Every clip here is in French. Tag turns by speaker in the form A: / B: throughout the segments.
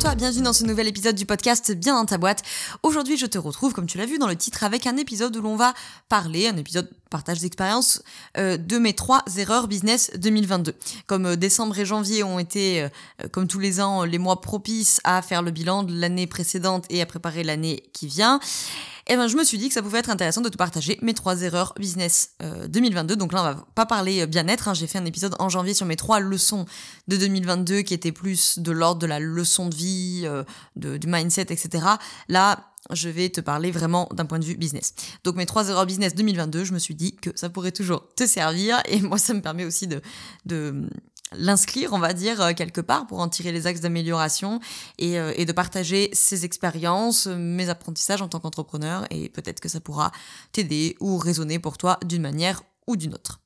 A: Toi, bienvenue dans ce nouvel épisode du podcast Bien dans ta boîte. Aujourd'hui, je te retrouve, comme tu l'as vu dans le titre, avec un épisode où l'on va parler, un épisode partage d'expérience, euh, de mes trois erreurs business 2022. Comme euh, décembre et janvier ont été, euh, comme tous les ans, les mois propices à faire le bilan de l'année précédente et à préparer l'année qui vient, et eh ben, je me suis dit que ça pouvait être intéressant de te partager mes trois erreurs business 2022. Donc là, on va pas parler bien-être. Hein. J'ai fait un épisode en janvier sur mes trois leçons de 2022 qui étaient plus de l'ordre de la leçon de vie, de, du mindset, etc. Là, je vais te parler vraiment d'un point de vue business. Donc mes trois erreurs business 2022, je me suis dit que ça pourrait toujours te servir et moi ça me permet aussi de, de l'inscrire, on va dire, euh, quelque part pour en tirer les axes d'amélioration et, euh, et, de partager ses expériences, mes apprentissages en tant qu'entrepreneur et peut-être que ça pourra t'aider ou résonner pour toi d'une manière ou d'une autre.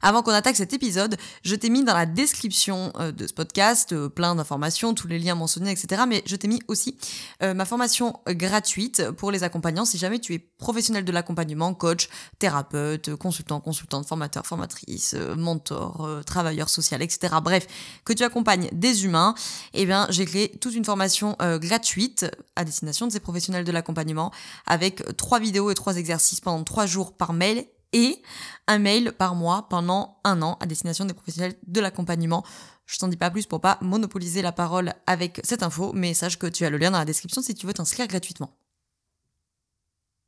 A: Avant qu'on attaque cet épisode, je t'ai mis dans la description euh, de ce podcast euh, plein d'informations, tous les liens mentionnés, etc. Mais je t'ai mis aussi euh, ma formation gratuite pour les accompagnants si jamais tu es professionnel de l'accompagnement, coach, thérapeute, consultant, consultante, formateur, formatrice, mentor, travailleur social, etc. Bref, que tu accompagnes des humains, eh bien j'ai créé toute une formation gratuite à destination de ces professionnels de l'accompagnement avec trois vidéos et trois exercices pendant trois jours par mail et un mail par mois pendant un an à destination des professionnels de l'accompagnement. Je t'en dis pas plus pour pas monopoliser la parole avec cette info, mais sache que tu as le lien dans la description si tu veux t'inscrire gratuitement.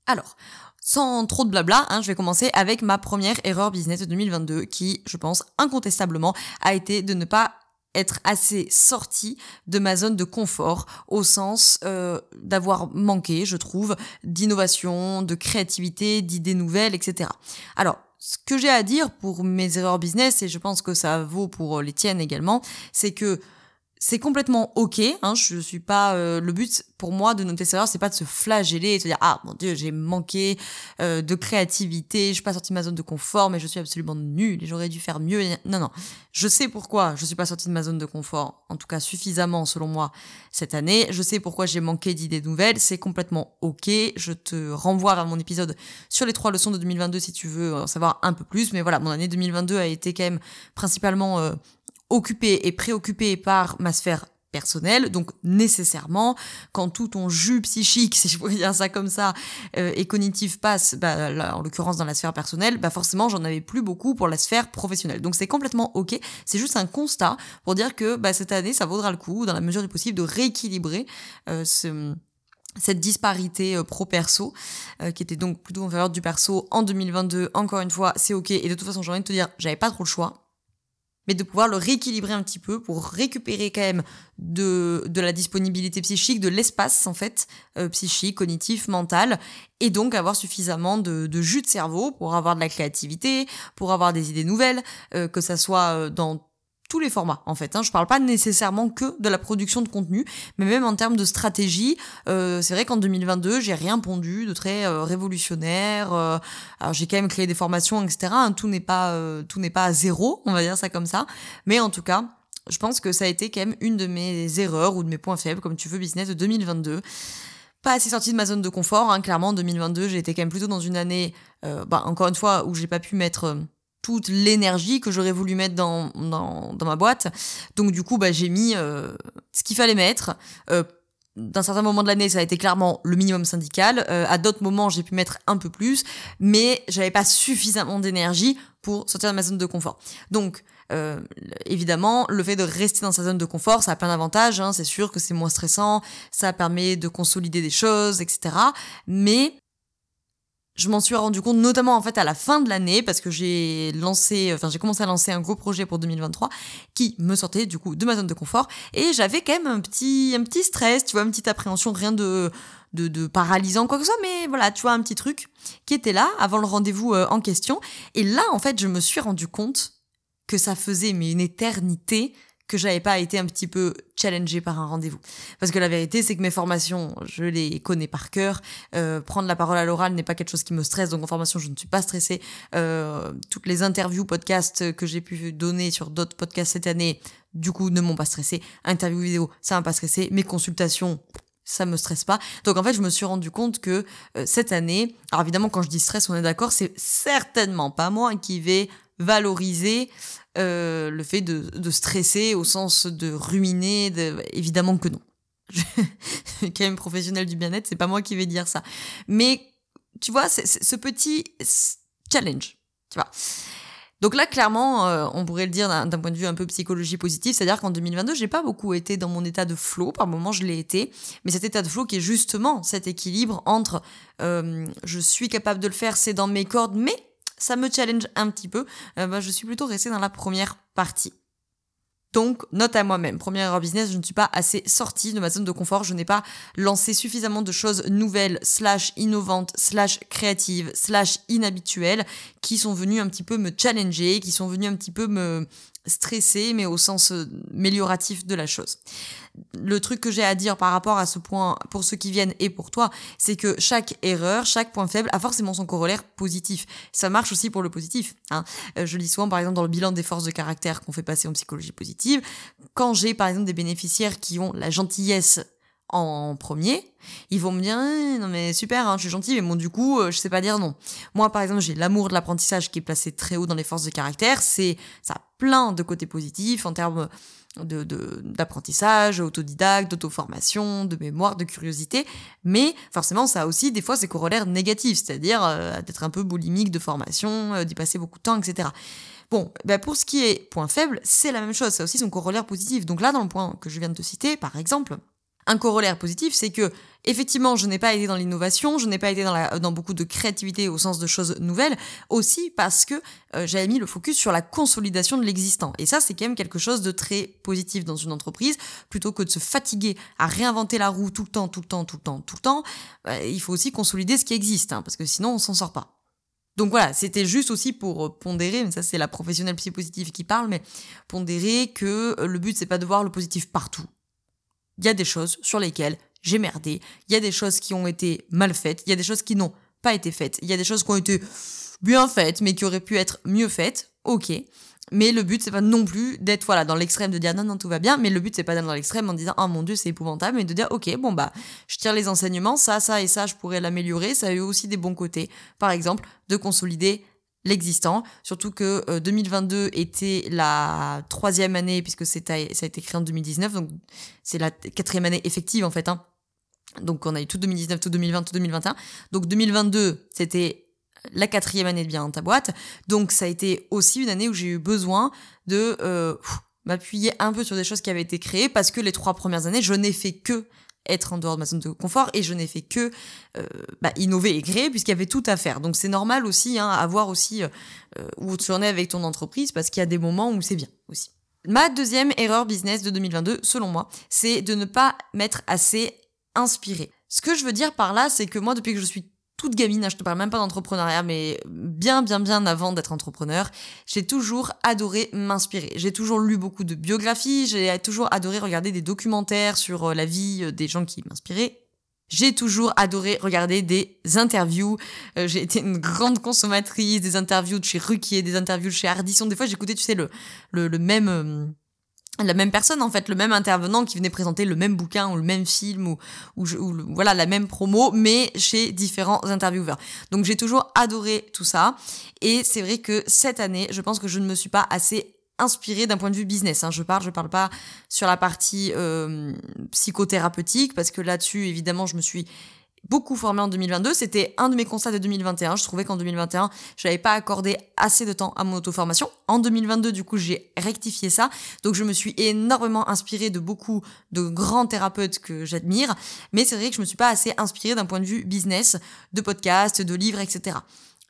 A: Alors, sans trop de blabla, hein, je vais commencer avec ma première erreur business de 2022 qui, je pense, incontestablement a été de ne pas être assez sorti de ma zone de confort au sens euh, d'avoir manqué, je trouve, d'innovation, de créativité, d'idées nouvelles, etc. Alors, ce que j'ai à dire pour mes erreurs business, et je pense que ça vaut pour les tiennes également, c'est que c'est complètement ok. Hein, je suis pas. Euh, le but pour moi de noter ça, c'est pas de se flageller et de se dire ah mon dieu j'ai manqué euh, de créativité, je suis pas sorti de ma zone de confort, mais je suis absolument nulle et j'aurais dû faire mieux. Non non, je sais pourquoi je suis pas sorti de ma zone de confort, en tout cas suffisamment selon moi cette année. Je sais pourquoi j'ai manqué d'idées nouvelles. C'est complètement ok. Je te renvoie vers mon épisode sur les trois leçons de 2022 si tu veux en savoir un peu plus. Mais voilà, mon année 2022 a été quand même principalement euh, occupé et préoccupé par ma sphère personnelle, donc nécessairement, quand tout ton jus psychique, si je pourrais dire ça comme ça, euh, et cognitif passe, bah, en l'occurrence dans la sphère personnelle, bah forcément j'en avais plus beaucoup pour la sphère professionnelle. Donc c'est complètement ok, c'est juste un constat pour dire que bah, cette année ça vaudra le coup, dans la mesure du possible, de rééquilibrer euh, ce cette disparité euh, pro-perso, qui était donc plutôt en faveur du perso en 2022, encore une fois, c'est ok, et de toute façon j'ai envie de te dire, j'avais pas trop le choix, mais de pouvoir le rééquilibrer un petit peu pour récupérer quand même de, la disponibilité psychique, de l'espace en fait, euh, psychique, cognitif, mental, et donc avoir suffisamment de, de, jus de cerveau pour avoir de la créativité, pour avoir des idées nouvelles, euh, que ça soit euh, dans tous les formats en fait. Hein. Je parle pas nécessairement que de la production de contenu, mais même en termes de stratégie, euh, c'est vrai qu'en 2022 j'ai rien pondu de très euh, révolutionnaire. Euh, alors j'ai quand même créé des formations, etc. Hein. Tout n'est pas tout n'est pas à zéro, on va dire ça comme ça. Mais en tout cas, je pense que ça a été quand même une de mes erreurs ou de mes points faibles, comme tu veux, business de 2022 pas assez sorti de ma zone de confort. Hein. Clairement, en 2022, j'ai été quand même plutôt dans une année, bah, encore une fois, où j'ai pas pu mettre toute l'énergie que j'aurais voulu mettre dans, dans, dans, ma boîte. Donc du coup, bah, j'ai mis euh, ce qu'il fallait mettre. Euh, d'un certain moment de l'année, ça a été clairement le minimum syndical. Euh, à d'autres moments, j'ai pu mettre un peu plus, mais j'avais pas suffisamment d'énergie pour sortir de ma zone de confort. Donc, euh, évidemment, le fait de rester dans sa zone de confort, ça a plein d'avantages. Hein. C'est sûr que c'est moins stressant, ça permet de consolider des choses, etc. Mais je m'en suis rendu compte notamment en fait à la fin de l'année parce que j'ai lancé, enfin j'ai commencé à lancer un gros projet pour 2023 qui me sortait du coup de ma zone de confort et j'avais quand même un petit, un petit stress, tu vois, une petite appréhension, rien de, de, de paralysant quoi que ce soit, mais voilà, tu vois, un petit truc qui était là avant le rendez-vous euh, en question. Et là, en fait, je me suis rendu compte que ça faisait mais une éternité que j'avais pas été un petit peu challengée par un rendez-vous. Parce que la vérité, c'est que mes formations, je les connais par cœur. Euh, prendre la parole à l'oral n'est pas quelque chose qui me stresse, donc en formation, je ne suis pas stressée. Euh, toutes les interviews, podcasts que j'ai pu donner sur d'autres podcasts cette année, du coup, ne m'ont pas stressé. Interview vidéo, ça m'a pas stressé. Mes consultations, ça me stresse pas. Donc en fait, je me suis rendu compte que euh, cette année, alors évidemment, quand je dis stress, on est d'accord, c'est certainement pas moi qui vais valoriser euh, le fait de, de, stresser au sens de ruminer, de, évidemment que non. quand même professionnel du bien-être, c'est pas moi qui vais dire ça. Mais tu vois, ce petit challenge, tu vois. Donc là, clairement, euh, on pourrait le dire d'un point de vue un peu psychologie positive, c'est-à-dire qu'en 2022, j'ai pas beaucoup été dans mon état de flow. Par moments, je l'ai été, mais cet état de flow qui est justement cet équilibre entre euh, je suis capable de le faire, c'est dans mes cordes, mais ça me challenge un petit peu, euh, bah, je suis plutôt restée dans la première partie. Donc, note à moi-même. Première erreur business, je ne suis pas assez sortie de ma zone de confort. Je n'ai pas lancé suffisamment de choses nouvelles, slash innovantes, slash créatives, slash inhabituelles, qui sont venues un petit peu me challenger, qui sont venues un petit peu me, stressé, mais au sens euh, amélioratif de la chose. Le truc que j'ai à dire par rapport à ce point, pour ceux qui viennent et pour toi, c'est que chaque erreur, chaque point faible a forcément son corollaire positif. Ça marche aussi pour le positif. Hein. Euh, je lis souvent, par exemple, dans le bilan des forces de caractère qu'on fait passer en psychologie positive, quand j'ai, par exemple, des bénéficiaires qui ont la gentillesse en premier, ils vont me dire eh, non mais super, hein, je suis gentil, mais bon du coup euh, je sais pas dire non. Moi par exemple j'ai l'amour de l'apprentissage qui est placé très haut dans les forces de caractère, c'est ça a plein de côtés positifs en termes de d'apprentissage, autodidacte, d'auto-formation, de mémoire, de curiosité, mais forcément ça a aussi des fois ses corollaires négatifs, c'est-à-dire euh, d'être un peu boulimique de formation, euh, d'y passer beaucoup de temps, etc. Bon, ben pour ce qui est point faible, c'est la même chose, ça a aussi son corollaire positif. Donc là, dans le point que je viens de te citer, par exemple, un corollaire positif, c'est que effectivement, je n'ai pas été dans l'innovation, je n'ai pas été dans, beaucoup de créativité au sens de choses nouvelles, aussi parce que euh, j'avais mis le focus sur la consolidation de l'existant. Et ça, c'est quand même quelque chose de très positif dans une entreprise, plutôt que de se fatiguer à réinventer la roue tout le temps, tout le temps, tout le temps, tout le temps. Bah, il faut aussi consolider ce qui existe, hein, parce que sinon, on s'en sort pas. Donc voilà, c'était juste aussi pour euh, pondérer, mais ça c'est la professionnelle psy positive qui parle, mais pondérer que euh, le but c'est pas de voir le positif partout il y a des choses sur lesquelles j'ai merdé, il y a des choses qui ont été mal faites, il y a des choses qui n'ont pas été faites, il y a des choses qui ont été bien faites mais qui auraient pu être mieux faites. OK. Mais le but c'est pas non plus d'être voilà dans l'extrême de dire non non tout va bien, mais le but c'est pas d'être dans l'extrême en disant oh mon dieu c'est épouvantable, mais de dire ok bon bah je tire les enseignements, ça ça et ça je pourrais l'améliorer, ça a eu aussi des bons côtés. Par exemple de consolider l'existant, surtout que 2022 euh, était la troisième année puisque ça a été créé en 2019, donc c'est la quatrième année effective en fait. Hein. Donc on a eu tout 2019, tout 2020, tout 2021. Donc 2022, c'était la quatrième année de bien dans ta boîte. Donc ça a été aussi une année où j'ai eu besoin de euh, m'appuyer un peu sur des choses qui avaient été créées parce que les trois premières années, je n'ai fait que être en dehors de ma zone de confort et je n'ai fait que euh, bah, innover et créer puisqu'il y avait tout à faire. Donc c'est normal aussi hein, à aussi euh, où tu en es avec ton entreprise parce qu'il y a des moments où c'est bien aussi. Ma deuxième erreur business de 2022, selon moi, c'est de ne pas m'être assez inspiré. Ce que je veux dire par là, c'est que moi, depuis que je suis toute gamine, hein, je te parle même pas d'entrepreneuriat, mais bien, bien, bien avant d'être entrepreneur, j'ai toujours adoré m'inspirer. J'ai toujours lu beaucoup de biographies, j'ai toujours adoré regarder des documentaires sur euh, la vie euh, des gens qui m'inspiraient. J'ai toujours adoré regarder des interviews. Euh, j'ai été une grande consommatrice des interviews de chez Ruquier, des interviews de chez Ardisson. Des fois, j'écoutais, tu sais, le, le, le même la même personne en fait, le même intervenant qui venait présenter le même bouquin ou le même film ou, voilà la même promo, mais chez différents intervieweurs. Donc j'ai toujours adoré tout ça et c'est vrai que cette année, je pense que je ne me suis pas assez inspirée d'un point de vue business. Hein. Je parle, je parle pas sur la partie euh, psychothérapeutique parce que là-dessus évidemment je me suis beaucoup formé en 2022. C'était un de mes constats de 2021. Je trouvais qu'en 2021, je n'avais pas accordé assez de temps à mon auto-formation. En 2022, du coup, j'ai rectifié ça. Donc, je me suis énormément inspirée de beaucoup de grands thérapeutes que j'admire. Mais c'est vrai que je me suis pas assez inspirée d'un point de vue business, de podcasts, de livres, etc.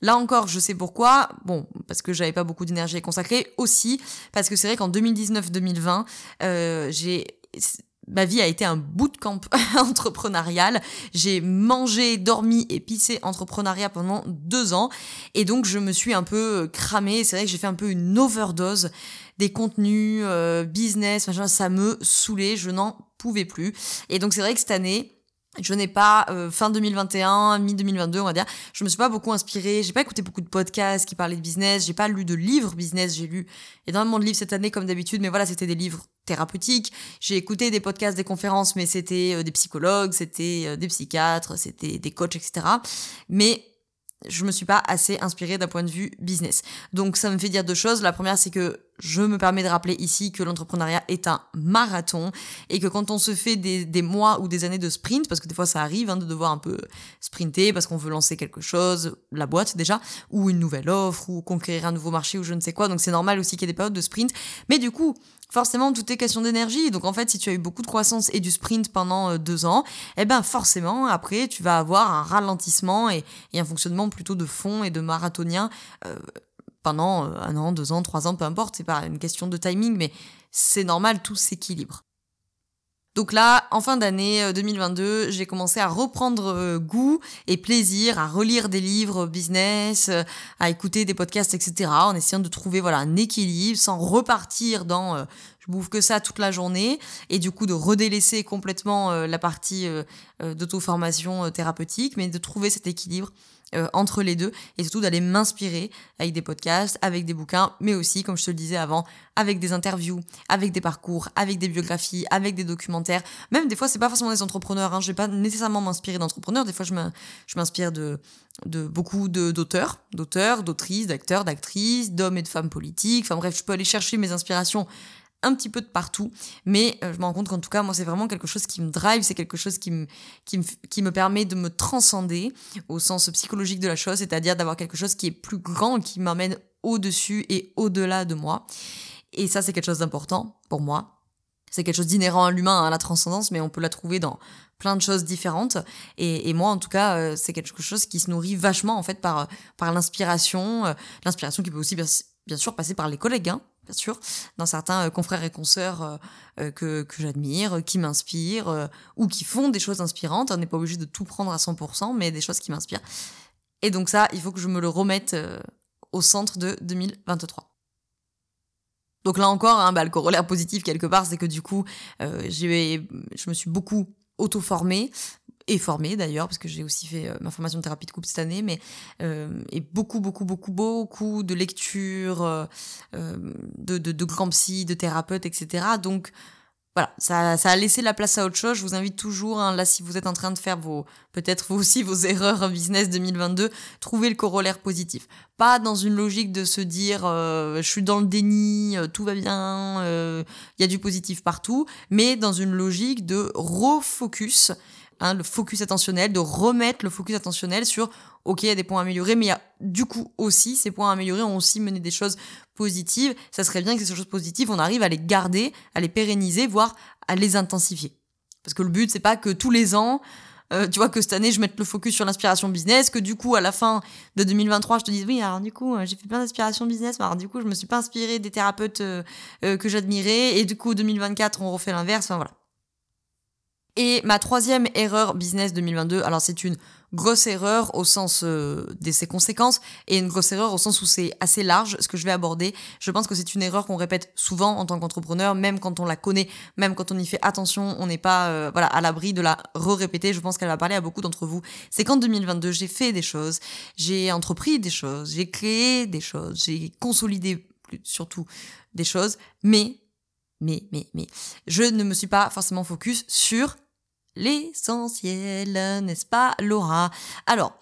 A: Là encore, je sais pourquoi. Bon, parce que j'avais pas beaucoup d'énergie à consacrer. Aussi, parce que c'est vrai qu'en 2019-2020, euh, j'ai ma vie a été un bootcamp entrepreneurial. J'ai mangé, dormi et pissé entrepreneuriat pendant deux ans. Et donc, je me suis un peu cramée. C'est vrai que j'ai fait un peu une overdose des contenus, euh, business, machin. Ça me saoulait. Je n'en pouvais plus. Et donc, c'est vrai que cette année, je n'ai pas euh, fin 2021, mi 2022, on va dire. Je me suis pas beaucoup inspirée. J'ai pas écouté beaucoup de podcasts qui parlaient de business. J'ai pas lu de livres business. J'ai lu énormément de livres cette année comme d'habitude, mais voilà, c'était des livres thérapeutiques. J'ai écouté des podcasts, des conférences, mais c'était euh, des psychologues, c'était euh, des psychiatres, c'était des coachs, etc. Mais je me suis pas assez inspirée d'un point de vue business. Donc ça me fait dire deux choses. La première, c'est que je me permets de rappeler ici que l'entrepreneuriat est un marathon et que quand on se fait des, mois ou des années de sprint, parce que des fois ça arrive hein, de devoir un peu sprinter parce qu'on veut lancer quelque chose, la boîte déjà, ou une nouvelle offre, ou conquérir un nouveau marché ou je ne sais quoi, donc c'est normal aussi qu'il y ait des périodes de sprint. Mais du coup, forcément, tout est question d'énergie. Donc en fait, si tu as eu beaucoup de croissance et du sprint pendant euh, deux ans, eh ben forcément, après, tu vas avoir un ralentissement et, et un fonctionnement plutôt de fond et de marathonien. Euh, pendant euh, un an, deux ans, trois ans, peu importe, c'est pas une question de timing, mais c'est normal, tout s'équilibre. Donc là, en fin d'année 2022, euh, j'ai commencé à reprendre euh, goût et plaisir à relire des livres business, à écouter des podcasts, etc. En essayant de trouver voilà un équilibre sans repartir dans bouffe que ça toute la journée et du coup de redélaisser complètement la partie d'auto-formation thérapeutique, mais de trouver cet équilibre euh, entre les deux et surtout d'aller m'inspirer avec des podcasts, avec des bouquins, mais aussi, comme je te le disais avant, avec des interviews, avec des parcours, avec des biographies, avec des documentaires. Même des fois, c'est pas forcément des entrepreneurs. Hein. Je vais pas nécessairement m'inspirer d'entrepreneurs. Des fois, je m'inspire de, de beaucoup d'auteurs, d'auteurs, d'autrices, d'acteurs, d'actrices, d'hommes et de femmes politiques. Enfin bref, je peux aller chercher mes inspirations un petit peu de partout, mais euh, je me rends compte qu'en tout cas, moi, c'est vraiment quelque chose qui me drive, c'est quelque chose qui me, qui, me, qui me permet de me transcender au sens psychologique de la chose, c'est-à-dire d'avoir quelque chose qui est plus grand, qui m'emmène au-dessus et au-delà de moi. Et ça, c'est quelque chose d'important pour moi. C'est quelque chose d'inhérent à l'humain, à la transcendance, mais on peut la trouver dans plein de choses différentes. Et, et moi, en tout cas, euh, c'est quelque chose qui se nourrit vachement, en fait, par, par l'inspiration. Euh, l'inspiration qui peut aussi, bien, bien sûr, passer par les collègues, hein, bien sûr, dans certains euh, confrères et consoeurs euh, euh, que, que j'admire, qui m'inspirent, ou qui font des choses inspirantes. On n'est pas obligé de tout prendre à 100%, mais des choses qui m'inspirent. Et donc ça, il faut que je me le remette au centre de 2023. Donc là encore, hein, bah, le corollaire positif quelque part, c'est que du coup, je me suis beaucoup auto-formée, et formée d'ailleurs, parce que j'ai aussi fait euh, ma formation de thérapie de couple cette année, mais euh, et beaucoup, beaucoup, beaucoup, beaucoup de lectures, euh, de, de, de grands psy, de thérapeutes, etc. Donc voilà, ça, ça a laissé la place à autre chose. Je vous invite toujours, hein, là, si vous êtes en train de faire vos, peut-être vous aussi vos erreurs business 2022, trouvez le corollaire positif. Pas dans une logique de se dire, je suis dans le déni, tout va bien, il y a du positif partout, mais dans une logique de refocus Hein, le focus attentionnel, de remettre le focus attentionnel sur, ok, il y a des points améliorés, mais il y a du coup aussi, ces points améliorés ont aussi mené des choses positives. Ça serait bien que ces choses positives, on arrive à les garder, à les pérenniser, voire à les intensifier. Parce que le but, c'est pas que tous les ans, euh, tu vois, que cette année, je mette le focus sur l'inspiration business, que du coup, à la fin de 2023, je te dise, oui, alors du coup, euh, j'ai fait plein d'inspiration business, mais alors du coup, je me suis pas inspirée des thérapeutes euh, que j'admirais, et du coup, 2024, on refait l'inverse, enfin voilà. Et ma troisième erreur business 2022, alors c'est une grosse erreur au sens euh, de ses conséquences et une grosse erreur au sens où c'est assez large ce que je vais aborder. Je pense que c'est une erreur qu'on répète souvent en tant qu'entrepreneur, même quand on la connaît, même quand on y fait attention, on n'est pas euh, voilà à l'abri de la re-répéter. Je pense qu'elle va parler à beaucoup d'entre vous. C'est qu'en 2022, j'ai fait des choses, j'ai entrepris des choses, j'ai créé des choses, j'ai consolidé surtout des choses, mais mais, mais, mais, je ne me suis pas forcément focus sur l'essentiel, n'est-ce pas, Laura? Alors,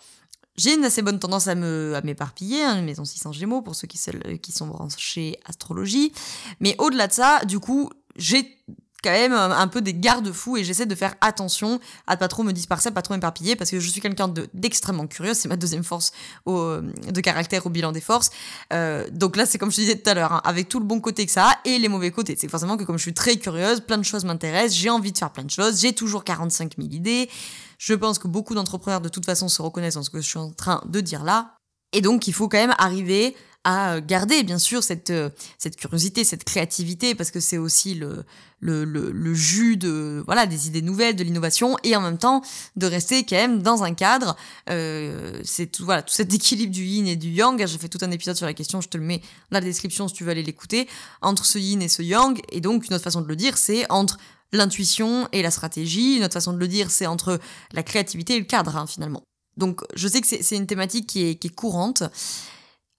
A: j'ai une assez bonne tendance à m'éparpiller, hein, maison 600 Gémeaux pour ceux qui, qui sont branchés astrologie. Mais au-delà de ça, du coup, j'ai quand même un peu des garde-fous et j'essaie de faire attention à pas trop me disperser, pas trop m'éparpiller parce que je suis quelqu'un d'extrêmement curieux, c'est ma deuxième force de caractère au bilan des forces. Euh, donc là, c'est comme je te disais tout à l'heure, hein, avec tout le bon côté que ça a et les mauvais côtés. C'est forcément que comme je suis très curieuse, plein de choses m'intéressent, j'ai envie de faire plein de choses, j'ai toujours 45 000 idées. Je pense que beaucoup d'entrepreneurs de toute façon se reconnaissent dans ce que je suis en train de dire là. Et donc, il faut quand même arriver à garder bien sûr cette, euh, cette curiosité, cette créativité, parce que c'est aussi le, le, le, jus de voilà des idées nouvelles, de l'innovation, et en même temps de rester quand même dans un cadre. Euh, c'est tout voilà tout cet équilibre du yin et du yang. J'ai fait tout un épisode sur la question, je te le mets dans la description si tu veux aller l'écouter. Entre ce yin et ce yang, et donc une autre façon de le dire, c'est entre l'intuition et la stratégie. Une autre façon de le dire, c'est entre la créativité et le cadre hein, finalement. Donc je sais que c'est une thématique qui est courante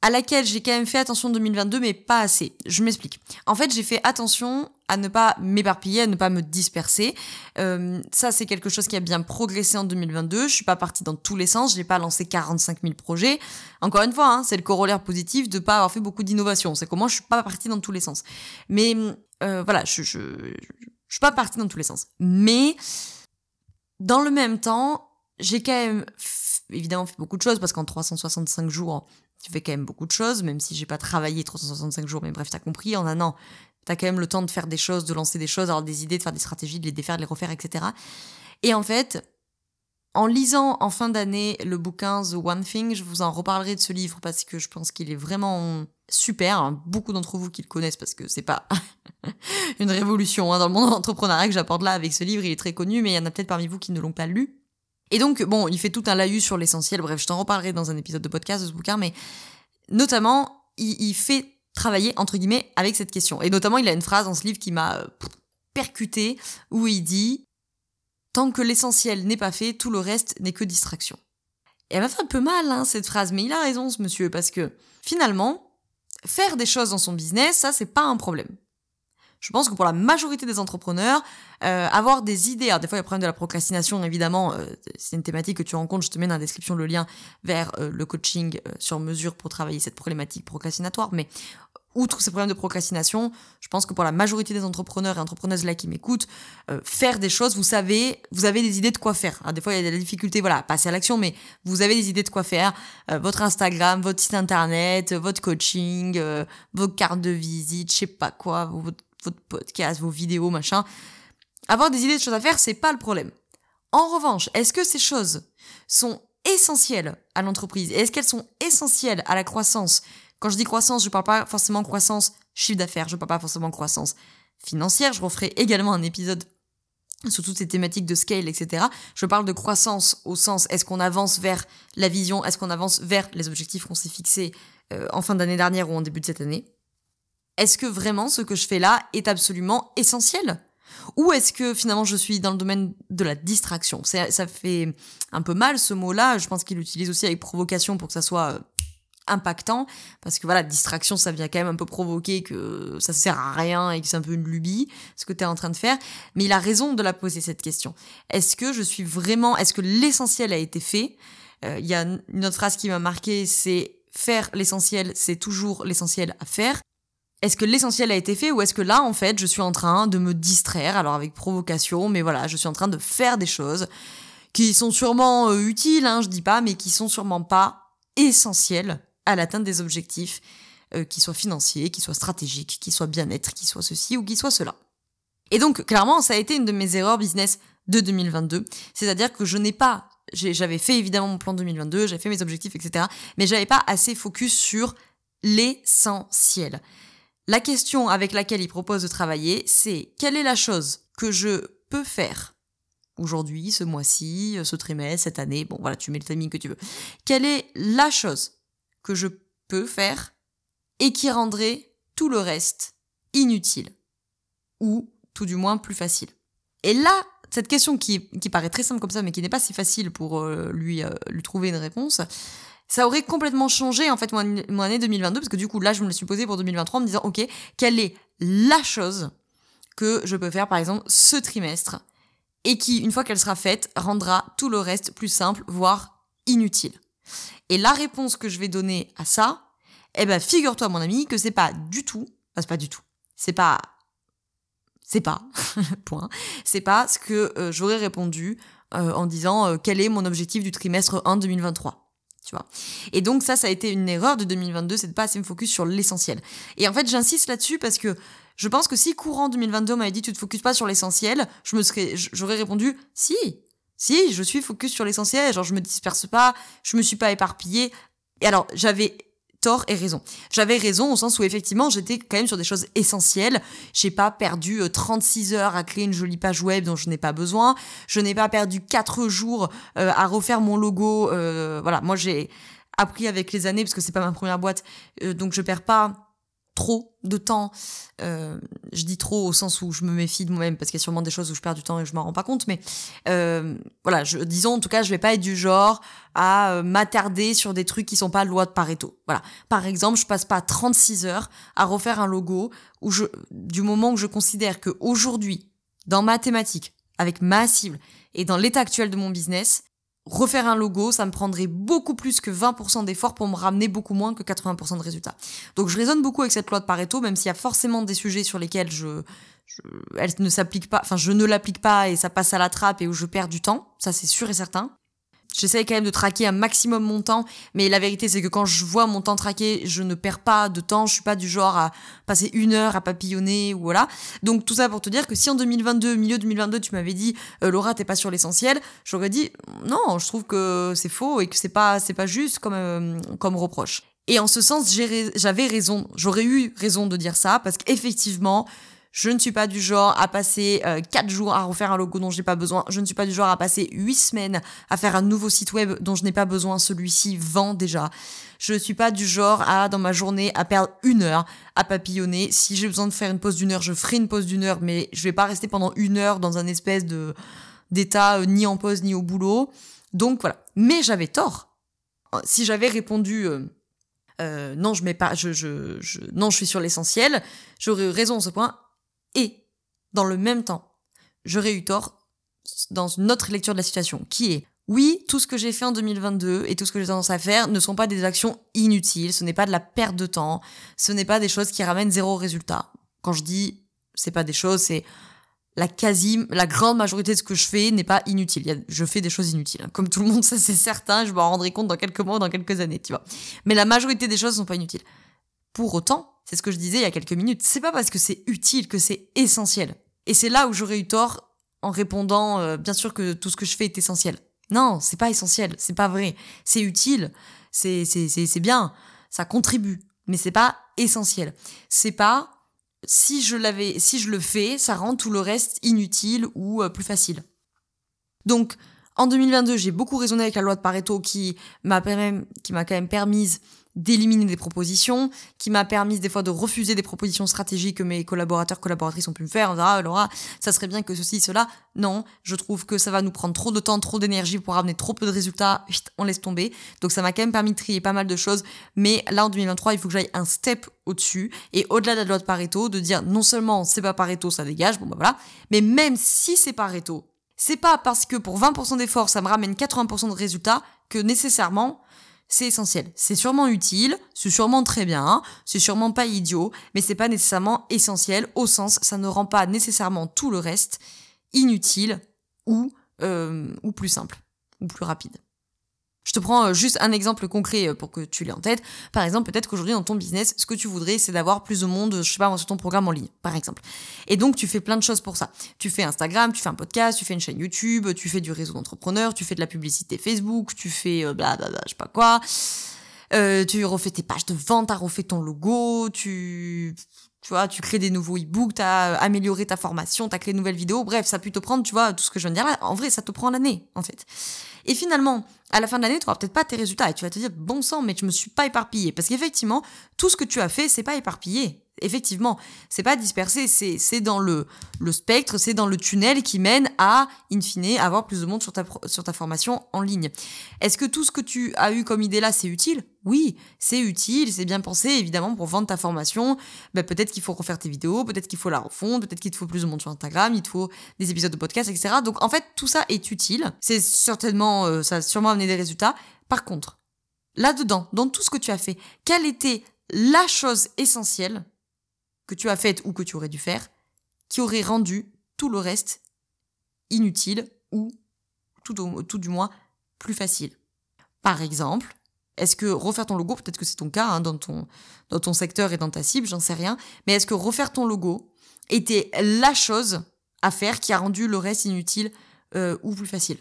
A: à laquelle j'ai quand même fait attention en 2022, mais pas assez. Je m'explique. En fait, j'ai fait attention à ne pas m'éparpiller, à ne pas me disperser. Euh, ça, c'est quelque chose qui a bien progressé en 2022. Je suis pas partie dans tous les sens. J'ai pas lancé 45 000 projets. Encore une fois, hein, c'est le corollaire positif de pas avoir fait beaucoup d'innovation. C'est comment je suis pas partie dans tous les sens. Mais euh, voilà, je, je, je suis pas partie dans tous les sens. Mais dans le même temps, j'ai quand même évidemment fait beaucoup de choses parce qu'en 365 jours, tu fais quand même beaucoup de choses, même si j'ai pas travaillé 365 jours, mais bref, t'as compris, en un an, t'as quand même le temps de faire des choses, de lancer des choses, avoir des idées, de faire des stratégies, de les défaire, de les refaire, etc. Et en fait, en lisant en fin d'année le bouquin The One Thing, je vous en reparlerai de ce livre parce que je pense qu'il est vraiment super. Hein. Beaucoup d'entre vous qui le connaissent parce que c'est pas une révolution hein, dans le monde entrepreneurial que j'apporte là avec ce livre. Il est très connu, mais il y en a peut-être parmi vous qui ne l'ont pas lu. Et donc, bon, il fait tout un laïus sur l'essentiel. Bref, je t'en reparlerai dans un épisode de podcast de ce bouquin, mais notamment, il, fait travailler, entre guillemets, avec cette question. Et notamment, il a une phrase dans ce livre qui m'a percuté, où il dit Tant que l'essentiel n'est pas fait, tout le reste n'est que distraction. Et elle m'a fait un peu mal, hein, cette phrase, mais il a raison, ce monsieur, parce que finalement, faire des choses dans son business, ça, c'est pas un problème. Je pense que pour la majorité des entrepreneurs, euh, avoir des idées, alors des fois il y a le problème de la procrastination, évidemment, euh, c'est une thématique que tu rencontres, je te mets dans la description le lien vers euh, le coaching sur mesure pour travailler cette problématique procrastinatoire, mais outre ces problèmes de procrastination, je pense que pour la majorité des entrepreneurs et entrepreneuses là qui m'écoutent, faire des choses, vous savez, vous avez des idées de quoi faire. des fois, il y a des difficultés, voilà, passer à l'action, mais vous avez des idées de quoi faire. votre Instagram, votre site internet, votre coaching, vos cartes de visite, je sais pas quoi, votre votre podcast, vos vidéos, machin. Avoir des idées de choses à faire, c'est pas le problème. En revanche, est-ce que ces choses sont essentielles à l'entreprise? Est-ce qu'elles sont essentielles à la croissance? Quand je dis croissance, je parle pas forcément croissance chiffre d'affaires, je parle pas forcément croissance financière. Je referai également un épisode sur toutes ces thématiques de scale, etc. Je parle de croissance au sens est-ce qu'on avance vers la vision, est-ce qu'on avance vers les objectifs qu'on s'est fixés euh, en fin d'année dernière ou en début de cette année? Est-ce que vraiment ce que je fais là est absolument essentiel? Ou est-ce que finalement je suis dans le domaine de la distraction? Ça fait un peu mal ce mot-là, je pense qu'il l'utilise aussi avec provocation pour que ça soit euh, impactant, parce que voilà, distraction, ça vient quand même un peu provoquer que ça sert à rien et que c'est un peu une lubie, ce que tu es en train de faire. Mais il a raison de la poser cette question. Est-ce que je suis vraiment, est-ce que l'essentiel a été fait? Euh, Il y a une autre phrase qui m'a marqué, c'est faire l'essentiel, c'est toujours l'essentiel à faire est-ce que l'essentiel a été fait ou est-ce que là, en fait, je suis en train de me distraire, alors avec provocation, mais voilà, je suis en train de faire des choses qui sont sûrement euh, utiles, hein, je dis pas, mais qui sont sûrement pas essentielles à l'atteinte des objectifs, euh, qui soient financiers, qui soient stratégiques, qui soient bien-être, qui soient ceci ou qui soient cela. Et donc, clairement, ça a été une de mes erreurs business de 2022. C'est-à-dire que je n'ai pas, j'avais fait évidemment mon plan 2022, j'avais fait mes objectifs, etc. Mais j'avais pas assez focus sur l'essentiel. La question avec laquelle il propose de travailler, c'est quelle est la chose que je peux faire aujourd'hui, ce mois-ci, ce trimestre, cette année, bon voilà, tu mets le timing que tu veux. Quelle est la chose que je peux faire et qui rendrait tout le reste inutile ou tout du moins plus facile? Et là, cette question qui, qui paraît très simple comme ça, mais qui n'est pas si facile pour euh, lui, euh, lui trouver une réponse, ça aurait complètement changé en fait mon, année 2022 parce que du coup là je me le suis posé pour 2023 en me disant ok quelle est la chose que je peux faire par exemple ce trimestre et qui une fois qu'elle sera faite rendra tout le reste plus simple voire inutile. Et la réponse que je vais donner à ça, eh ben figure-toi mon ami que c'est pas du tout, c'est pas du tout, c'est pas c'est pas point, c'est pas ce que euh, j'aurais répondu euh, en disant euh, quel est mon objectif du trimestre 1 2023 tu vois. Et donc ça, ça a été une erreur de 2022, c'est de pas assez me focus sur l'essentiel. Et en fait, j'insiste là-dessus parce que je pense que si courant 2022 on m'avait dit tu te focuses pas sur l'essentiel, je me serais, j'aurais répondu si, si, je suis focus sur l'essentiel, genre je me disperse pas, je me suis pas éparpillée. Et alors j'avais tort et raison. J'avais raison au sens où effectivement j'étais quand même sur des choses essentielles. J'ai pas perdu 36 heures à créer une jolie page web dont je n'ai pas besoin. Je n'ai pas perdu 4 jours à refaire mon logo. voilà, moi j'ai appris avec les années parce que c'est pas ma première boîte, donc je perds pas trop de temps. Euh, je dis trop au sens où je me méfie de moi-même parce qu'il y a sûrement des choses où je perds du temps et je m'en rends pas compte. Mais euh, voilà, je, disons en tout cas, je vais pas être du genre à euh, m'attarder sur des trucs qui sont pas loi de Pareto. Voilà. Par exemple, je passe pas 36 heures à refaire un logo où je, du moment où je considère que aujourd'hui, dans ma thématique, avec ma cible et dans l'état actuel de mon business, refaire un logo, ça me prendrait beaucoup plus que 20% d'efforts pour me ramener beaucoup moins que 80% de résultats. Donc je raisonne beaucoup avec cette loi de Pareto, même s'il y a forcément des sujets sur lesquels je, elle ne s'applique pas, enfin je ne l'applique pas et ça passe à la trappe et où je perds du temps, ça c'est sûr et certain. J'essaie quand même de traquer un maximum mon temps, mais la vérité c'est que quand je vois mon temps traqué, je ne perds pas de temps, je suis pas du genre à passer une heure à papillonner ou voilà. Donc tout ça pour te dire que si en 2022, milieu 2022, tu m'avais dit euh, Laura t'es pas sur l'essentiel, j'aurais dit non, je trouve que c'est faux et que c'est pas c'est pas juste comme euh, comme reproche. Et en ce sens, j'avais raison, j'aurais eu raison de dire ça parce qu'effectivement, je ne suis pas du genre à passer euh, 4 jours à refaire un logo dont j'ai pas besoin. Je ne suis pas du genre à passer 8 semaines à faire un nouveau site web dont je n'ai pas besoin. Celui-ci vend déjà. Je ne suis pas du genre à, dans ma journée, à perdre une heure à papillonner. Si j'ai besoin de faire une pause d'une heure, je ferai une pause d'une heure, mais je vais pas rester pendant une heure dans un espèce de d'état euh, ni en pause ni au boulot. Donc voilà. Mais j'avais tort. Si j'avais répondu euh, euh, non, je mets pas, je, je, je, non, je suis sur l'essentiel, j'aurais eu raison à ce point et, dans le même temps, j'aurais eu tort dans une autre lecture de la situation, qui est oui, tout ce que j'ai fait en 2022 et tout ce que j'ai tendance à faire ne sont pas des actions inutiles, ce n'est pas de la perte de temps, ce n'est pas des choses qui ramènent zéro résultat. Quand je dis c'est pas des choses, c'est la quasi, la grande majorité de ce que je fais n'est pas inutile. je fais des choses inutiles. Comme tout le monde, ça c'est certain, je m'en rendrai compte dans quelques mois ou dans quelques années, tu vois. Mais la majorité des choses ne sont pas inutiles. Pour autant, c'est ce que je disais il y a quelques minutes. C'est pas parce que c'est utile que c'est essentiel. Et c'est là où j'aurais eu tort en répondant euh, bien sûr que tout ce que je fais est essentiel. Non, c'est pas essentiel, c'est pas vrai. C'est utile, c'est bien, ça contribue, mais c'est pas essentiel. C'est pas si je l'avais si je le fais, ça rend tout le reste inutile ou euh, plus facile. Donc en 2022, j'ai beaucoup raisonné avec la loi de Pareto qui m'a quand même permise d'éliminer des propositions, qui m'a permis des fois de refuser des propositions stratégiques que mes collaborateurs, collaboratrices ont pu me faire. On dira, ah, Laura, ça serait bien que ceci, cela. Non, je trouve que ça va nous prendre trop de temps, trop d'énergie pour amener trop peu de résultats. on laisse tomber. Donc ça m'a quand même permis de trier pas mal de choses. Mais là, en 2023, il faut que j'aille un step au-dessus. Et au-delà de la loi de Pareto, de dire non seulement c'est pas Pareto, ça dégage, bon bah voilà. Mais même si c'est Pareto, c'est pas parce que pour 20% d'efforts, ça me ramène 80% de résultats que nécessairement c'est essentiel. C'est sûrement utile, c'est sûrement très bien, c'est sûrement pas idiot, mais c'est pas nécessairement essentiel au sens ça ne rend pas nécessairement tout le reste inutile ou, euh, ou plus simple ou plus rapide. Je te prends euh, juste un exemple concret euh, pour que tu l'aies en tête. Par exemple, peut-être qu'aujourd'hui dans ton business, ce que tu voudrais, c'est d'avoir plus de monde, je sais pas, sur ton programme en ligne, par exemple. Et donc, tu fais plein de choses pour ça. Tu fais Instagram, tu fais un podcast, tu fais une chaîne YouTube, tu fais du réseau d'entrepreneurs, tu fais de la publicité Facebook, tu fais blablabla, euh, je sais pas quoi. tu refais tes pages de vente, tu refait ton logo, tu tu vois, tu crées des nouveaux e-books, tu as amélioré ta formation, tu as créé de nouvelles vidéos, bref, ça peut te prendre, tu vois, tout ce que je viens de dire là, en vrai, ça te prend l'année, en fait. Et finalement, à la fin de l'année, tu n'auras peut-être pas tes résultats et tu vas te dire, bon sang, mais je me suis pas éparpillé. Parce qu'effectivement, tout ce que tu as fait, c'est pas éparpillé effectivement, c'est pas dispersé, c'est dans le, le spectre, c'est dans le tunnel qui mène à, in fine, avoir plus de monde sur ta, sur ta formation en ligne. Est-ce que tout ce que tu as eu comme idée là, c'est utile? Oui, c'est utile, c'est bien pensé, évidemment, pour vendre ta formation. Ben, peut-être qu'il faut refaire tes vidéos, peut-être qu'il faut la refondre, peut-être qu'il te faut plus de monde sur Instagram, il te faut des épisodes de podcast, etc. Donc en fait, tout ça est utile. C'est certainement, euh, ça a sûrement amené des résultats. Par contre, là-dedans, dans tout ce que tu as fait, quelle était la chose essentielle que tu as fait ou que tu aurais dû faire, qui aurait rendu tout le reste inutile ou tout, du moins plus facile. Par exemple, est-ce que refaire ton logo, peut-être que c'est ton cas hein, dans, ton, dans ton secteur et dans ta cible, j'en sais rien, mais est-ce que refaire ton logo était la chose à faire qui a rendu le reste inutile euh, ou plus facile?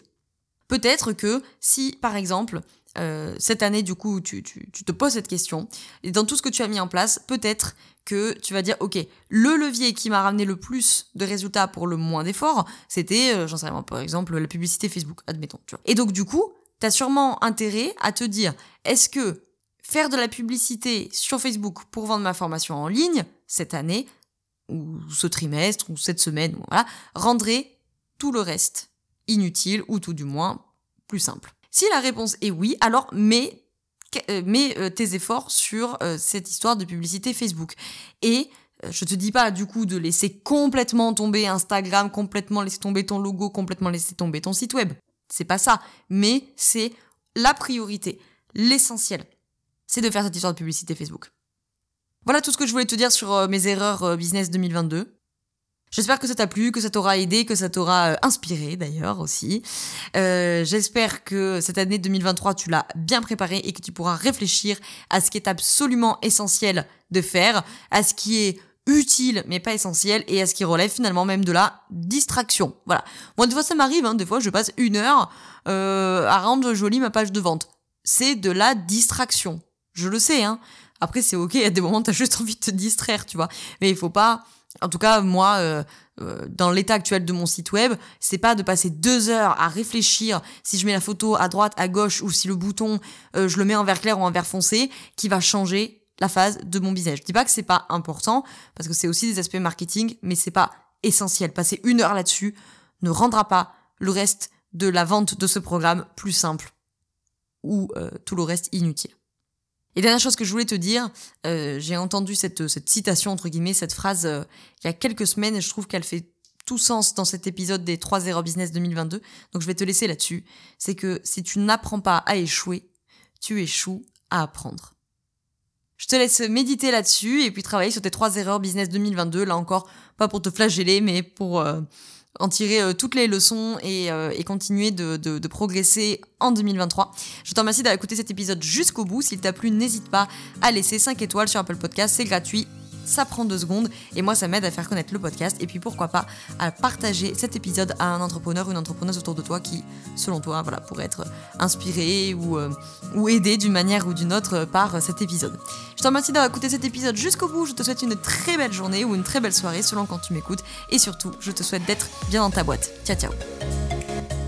A: Peut-être que si, par exemple, euh, cette année, du coup, tu, tu, tu, te poses cette question. Et dans tout ce que tu as mis en place, peut-être que tu vas dire, OK, le levier qui m'a ramené le plus de résultats pour le moins d'efforts, c'était, euh, j'en sais rien, par exemple, la publicité Facebook, admettons. Tu vois. Et donc, du coup, tu as sûrement intérêt à te dire, est-ce que faire de la publicité sur Facebook pour vendre ma formation en ligne, cette année, ou ce trimestre, ou cette semaine, voilà, rendrait tout le reste inutile, ou tout du moins plus simple? Si la réponse est oui, alors mets, euh, mets euh, tes efforts sur euh, cette histoire de publicité Facebook. Et je te dis pas du coup de laisser complètement tomber Instagram, complètement laisser tomber ton logo, complètement laisser tomber ton site web. C'est pas ça. Mais c'est la priorité, l'essentiel. C'est de faire cette histoire de publicité Facebook. Voilà tout ce que je voulais te dire sur mes erreurs business 2022. J'espère que ça t'a plu, que ça t'aura aidé, que ça t'aura euh, inspiré d'ailleurs aussi. Euh, J'espère que cette année 2023, tu l'as bien préparée et que tu pourras réfléchir à ce qui est absolument essentiel de faire, à ce qui est utile mais pas essentiel et à ce qui relève finalement même de la distraction. Voilà. Moi, des fois, ça m'arrive, hein, des fois, je passe une heure euh, à rendre jolie ma page de vente. C'est de la distraction. Je le sais, hein. Après, c'est ok, il y a des moments où t'as juste envie de te distraire, tu vois. Mais il faut pas en tout cas, moi, euh, euh, dans l'état actuel de mon site web, c'est pas de passer deux heures à réfléchir si je mets la photo à droite, à gauche, ou si le bouton, euh, je le mets en vert clair ou en vert foncé, qui va changer la phase de mon business. Je dis pas que c'est pas important, parce que c'est aussi des aspects marketing, mais c'est pas essentiel. Passer une heure là-dessus ne rendra pas le reste de la vente de ce programme plus simple ou tout le reste inutile. Et dernière chose que je voulais te dire, euh, j'ai entendu cette, cette citation, entre guillemets, cette phrase euh, il y a quelques semaines et je trouve qu'elle fait tout sens dans cet épisode des 3 erreurs business 2022. Donc je vais te laisser là-dessus. C'est que si tu n'apprends pas à échouer, tu échoues à apprendre. Je te laisse méditer là-dessus et puis travailler sur tes 3 erreurs business 2022. Là encore, pas pour te flageller, mais pour... Euh, en tirer euh, toutes les leçons et, euh, continuer de, progresser en 2023. Je te remercie d'avoir écouté cet épisode jusqu'au bout. S'il t'a plu, n'hésite pas à laisser 5 étoiles sur Apple Podcast, c'est gratuit ça prend deux secondes et moi ça m'aide à faire connaître le podcast et puis pourquoi pas à partager cet épisode à un entrepreneur ou une entrepreneuse autour de toi qui, selon toi, voilà, pourrait être inspiré ou, euh, ou aidé d'une manière ou d'une autre par cet épisode. Je te remercie d'avoir écouté cet épisode jusqu'au bout, je te souhaite une très belle journée ou une très belle soirée selon quand tu m'écoutes et surtout je te souhaite d'être bien dans ta boîte. Ciao ciao